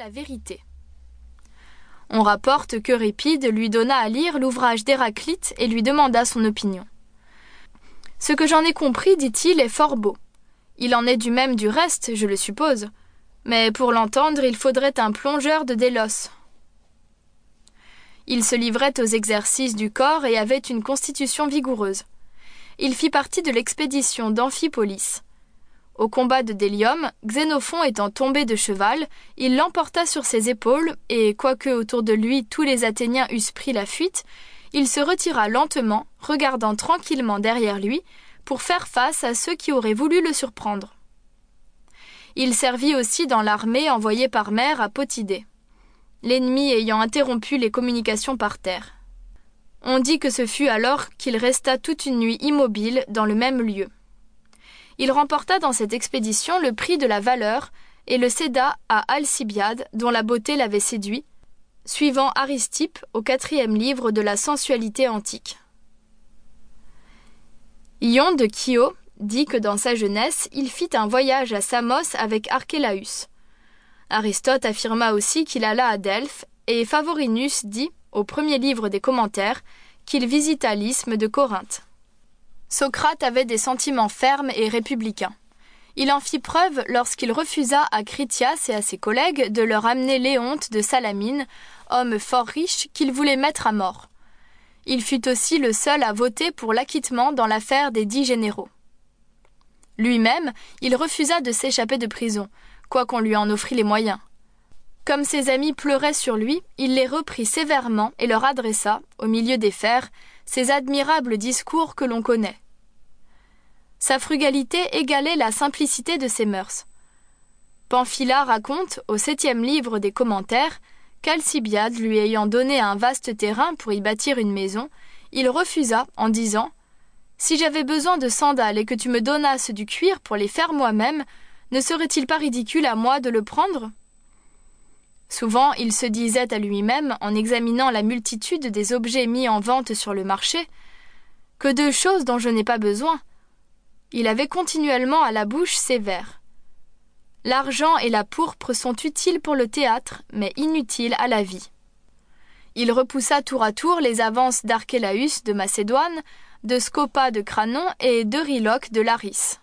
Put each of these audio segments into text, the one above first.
la vérité. On rapporte qu'Euripide lui donna à lire l'ouvrage d'Héraclite et lui demanda son opinion. Ce que j'en ai compris, dit-il, est fort beau. Il en est du même du reste, je le suppose. Mais pour l'entendre, il faudrait un plongeur de Délos. Il se livrait aux exercices du corps et avait une constitution vigoureuse. Il fit partie de l'expédition d'Amphipolis. Au combat de Délium, Xénophon étant tombé de cheval, il l'emporta sur ses épaules, et quoique autour de lui tous les Athéniens eussent pris la fuite, il se retira lentement, regardant tranquillement derrière lui, pour faire face à ceux qui auraient voulu le surprendre. Il servit aussi dans l'armée envoyée par mer à Potidée, l'ennemi ayant interrompu les communications par terre. On dit que ce fut alors qu'il resta toute une nuit immobile dans le même lieu. Il remporta dans cette expédition le prix de la valeur et le céda à Alcibiade, dont la beauté l'avait séduit, suivant Aristippe au quatrième livre de la sensualité antique. Ion de Chio dit que dans sa jeunesse, il fit un voyage à Samos avec Archélaüs. Aristote affirma aussi qu'il alla à Delphes, et Favorinus dit, au premier livre des commentaires, qu'il visita l'isthme de Corinthe. Socrate avait des sentiments fermes et républicains. Il en fit preuve lorsqu'il refusa à Critias et à ses collègues de leur amener Léonte de Salamine, homme fort riche qu'il voulait mettre à mort. Il fut aussi le seul à voter pour l'acquittement dans l'affaire des dix généraux. Lui-même, il refusa de s'échapper de prison, quoiqu'on lui en offrit les moyens. Comme ses amis pleuraient sur lui, il les reprit sévèrement et leur adressa, au milieu des fers, ces admirables discours que l'on connaît. Sa frugalité égalait la simplicité de ses mœurs. Pamphila raconte, au septième livre des commentaires, qu'Alcibiade lui ayant donné un vaste terrain pour y bâtir une maison, il refusa en disant Si j'avais besoin de sandales et que tu me donnasses du cuir pour les faire moi-même, ne serait-il pas ridicule à moi de le prendre? Souvent, il se disait à lui-même, en examinant la multitude des objets mis en vente sur le marché, que de choses dont je n'ai pas besoin. Il avait continuellement à la bouche ces vers. L'argent et la pourpre sont utiles pour le théâtre, mais inutiles à la vie. Il repoussa tour à tour les avances d'Archélaüs de Macédoine, de Scopa de Cranon et d'Euryloque de Laris.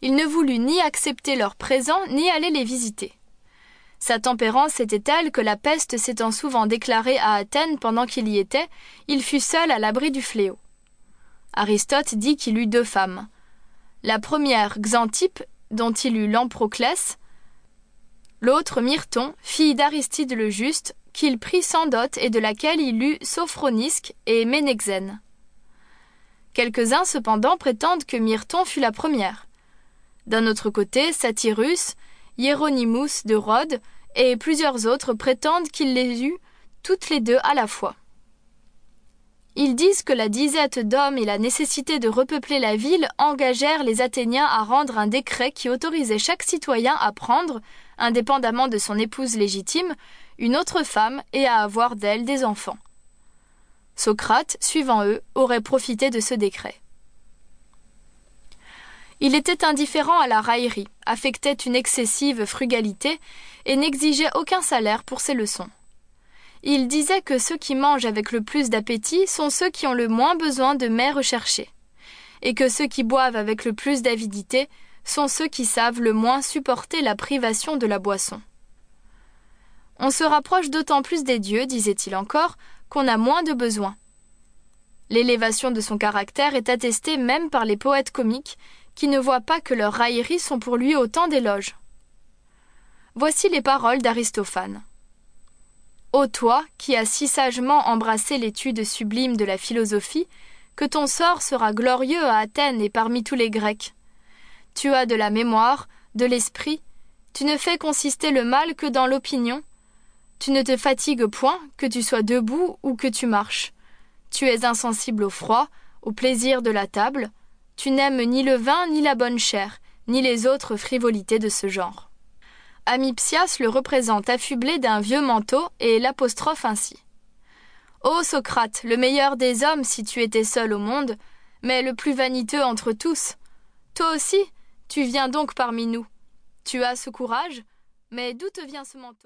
Il ne voulut ni accepter leurs présents ni aller les visiter. Sa tempérance était telle que la peste s'étant souvent déclarée à Athènes pendant qu'il y était, il fut seul à l'abri du fléau. Aristote dit qu'il eut deux femmes. La première, Xantippe, dont il eut l'Amproclès, l'autre Myrton, fille d'Aristide le Juste, qu'il prit sans dot et de laquelle il eut Sophronisque et Ménexène. Quelques-uns cependant prétendent que Myrton fut la première. D'un autre côté, Satyrus, Hieronymus de Rhodes et plusieurs autres prétendent qu'il les eut toutes les deux à la fois. Ils disent que la disette d'hommes et la nécessité de repeupler la ville engagèrent les Athéniens à rendre un décret qui autorisait chaque citoyen à prendre, indépendamment de son épouse légitime, une autre femme et à avoir d'elle des enfants. Socrate, suivant eux, aurait profité de ce décret. Il était indifférent à la raillerie, affectait une excessive frugalité et n'exigeait aucun salaire pour ses leçons. Il disait que ceux qui mangent avec le plus d'appétit sont ceux qui ont le moins besoin de mets recherchés, et que ceux qui boivent avec le plus d'avidité sont ceux qui savent le moins supporter la privation de la boisson. On se rapproche d'autant plus des dieux, disait-il encore, qu'on a moins de besoin. L'élévation de son caractère est attestée même par les poètes comiques qui ne voient pas que leurs railleries sont pour lui autant d'éloges. Voici les paroles d'Aristophane. Ô toi, qui as si sagement embrassé l'étude sublime de la philosophie, que ton sort sera glorieux à Athènes et parmi tous les Grecs. Tu as de la mémoire, de l'esprit, tu ne fais consister le mal que dans l'opinion, tu ne te fatigues point, que tu sois debout ou que tu marches. Tu es insensible au froid, au plaisir de la table, tu n'aimes ni le vin, ni la bonne chair, ni les autres frivolités de ce genre. Amipsias le représente affublé d'un vieux manteau et l'apostrophe ainsi. Ô Socrate, le meilleur des hommes si tu étais seul au monde, mais le plus vaniteux entre tous. Toi aussi, tu viens donc parmi nous. Tu as ce courage, mais d'où te vient ce manteau?